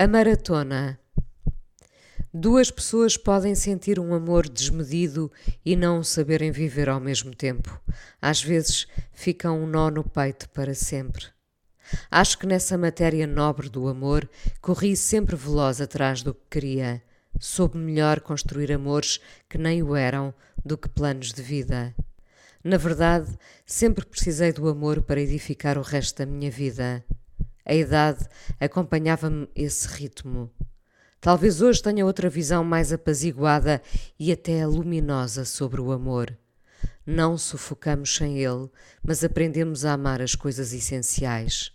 A maratona. Duas pessoas podem sentir um amor desmedido e não saberem viver ao mesmo tempo. Às vezes fica um nó no peito para sempre. Acho que nessa matéria nobre do amor corri sempre veloz atrás do que queria. Soube melhor construir amores que nem o eram do que planos de vida. Na verdade, sempre precisei do amor para edificar o resto da minha vida. A idade acompanhava-me esse ritmo. Talvez hoje tenha outra visão mais apaziguada e até luminosa sobre o amor. Não sufocamos sem ele, mas aprendemos a amar as coisas essenciais.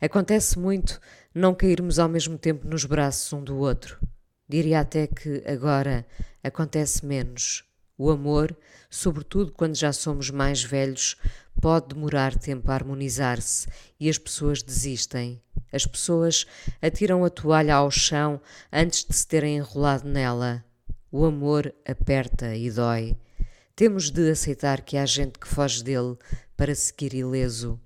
Acontece muito não cairmos ao mesmo tempo nos braços um do outro. Diria até que agora acontece menos. O amor, sobretudo quando já somos mais velhos, pode demorar tempo a harmonizar-se e as pessoas desistem. As pessoas atiram a toalha ao chão antes de se terem enrolado nela. O amor aperta e dói. Temos de aceitar que há gente que foge dele para seguir ileso.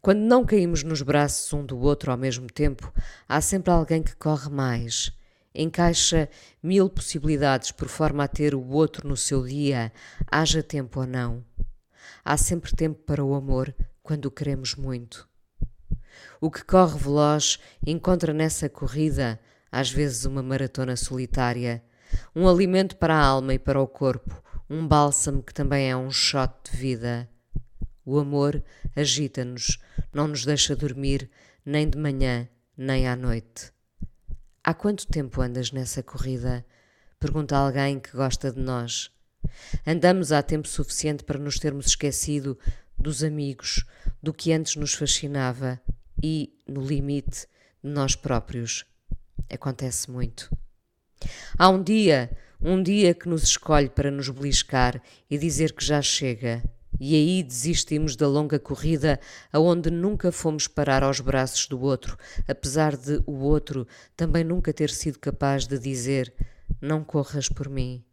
Quando não caímos nos braços um do outro ao mesmo tempo, há sempre alguém que corre mais. Encaixa mil possibilidades por forma a ter o outro no seu dia, haja tempo ou não. Há sempre tempo para o amor quando o queremos muito. O que corre veloz encontra nessa corrida, às vezes, uma maratona solitária, um alimento para a alma e para o corpo, um bálsamo que também é um shot de vida. O amor agita-nos, não nos deixa dormir, nem de manhã, nem à noite. Há quanto tempo andas nessa corrida? Pergunta alguém que gosta de nós. Andamos há tempo suficiente para nos termos esquecido dos amigos, do que antes nos fascinava e, no limite, de nós próprios. Acontece muito. Há um dia, um dia que nos escolhe para nos beliscar e dizer que já chega. E aí desistimos da longa corrida aonde nunca fomos parar aos braços do outro, apesar de o outro também nunca ter sido capaz de dizer: Não corras por mim.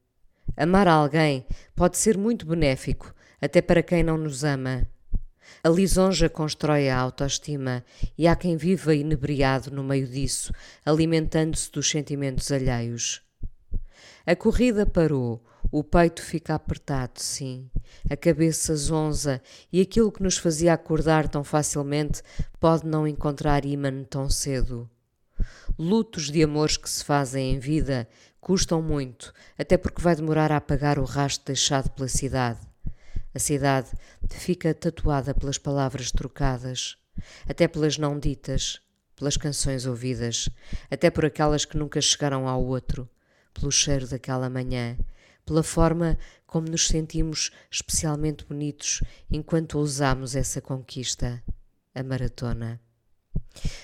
Amar alguém pode ser muito benéfico, até para quem não nos ama. A lisonja constrói a autoestima e há quem viva inebriado no meio disso, alimentando-se dos sentimentos alheios. A corrida parou, o peito fica apertado, sim, a cabeça zonza e aquilo que nos fazia acordar tão facilmente pode não encontrar ímã tão cedo. Lutos de amores que se fazem em vida custam muito, até porque vai demorar a apagar o rastro deixado pela cidade. A cidade fica tatuada pelas palavras trocadas, até pelas não ditas, pelas canções ouvidas, até por aquelas que nunca chegaram ao outro, pelo cheiro daquela manhã, pela forma como nos sentimos especialmente bonitos enquanto ousamos essa conquista, a maratona.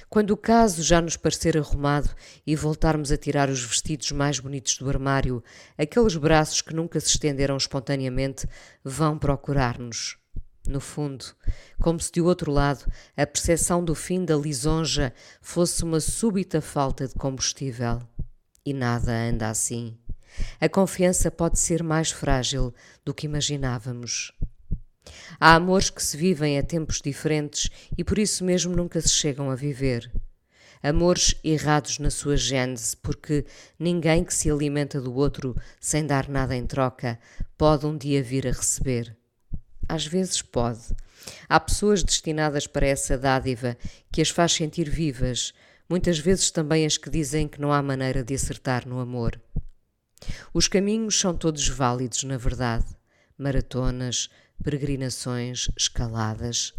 Quando o caso já nos parecer arrumado e voltarmos a tirar os vestidos mais bonitos do armário, aqueles braços que nunca se estenderam espontaneamente vão procurar-nos. No fundo, como se de outro lado a percepção do fim da lisonja fosse uma súbita falta de combustível. E nada anda assim. A confiança pode ser mais frágil do que imaginávamos. Há amores que se vivem a tempos diferentes e por isso mesmo nunca se chegam a viver. Amores errados na sua gênese, porque ninguém que se alimenta do outro sem dar nada em troca pode um dia vir a receber. Às vezes pode. Há pessoas destinadas para essa dádiva que as faz sentir vivas, muitas vezes também as que dizem que não há maneira de acertar no amor. Os caminhos são todos válidos, na verdade. Maratonas, peregrinações, escaladas.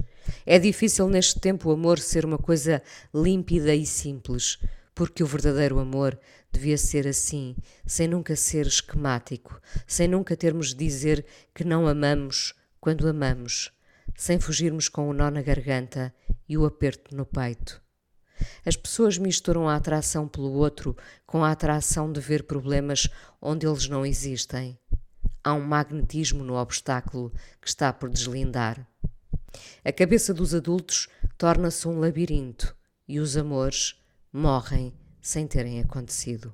É difícil neste tempo o amor ser uma coisa límpida e simples, porque o verdadeiro amor devia ser assim, sem nunca ser esquemático, sem nunca termos de dizer que não amamos quando amamos, sem fugirmos com o nó na garganta e o aperto no peito. As pessoas misturam a atração pelo outro com a atração de ver problemas onde eles não existem. Há um magnetismo no obstáculo que está por deslindar. A cabeça dos adultos torna-se um labirinto e os amores morrem sem terem acontecido.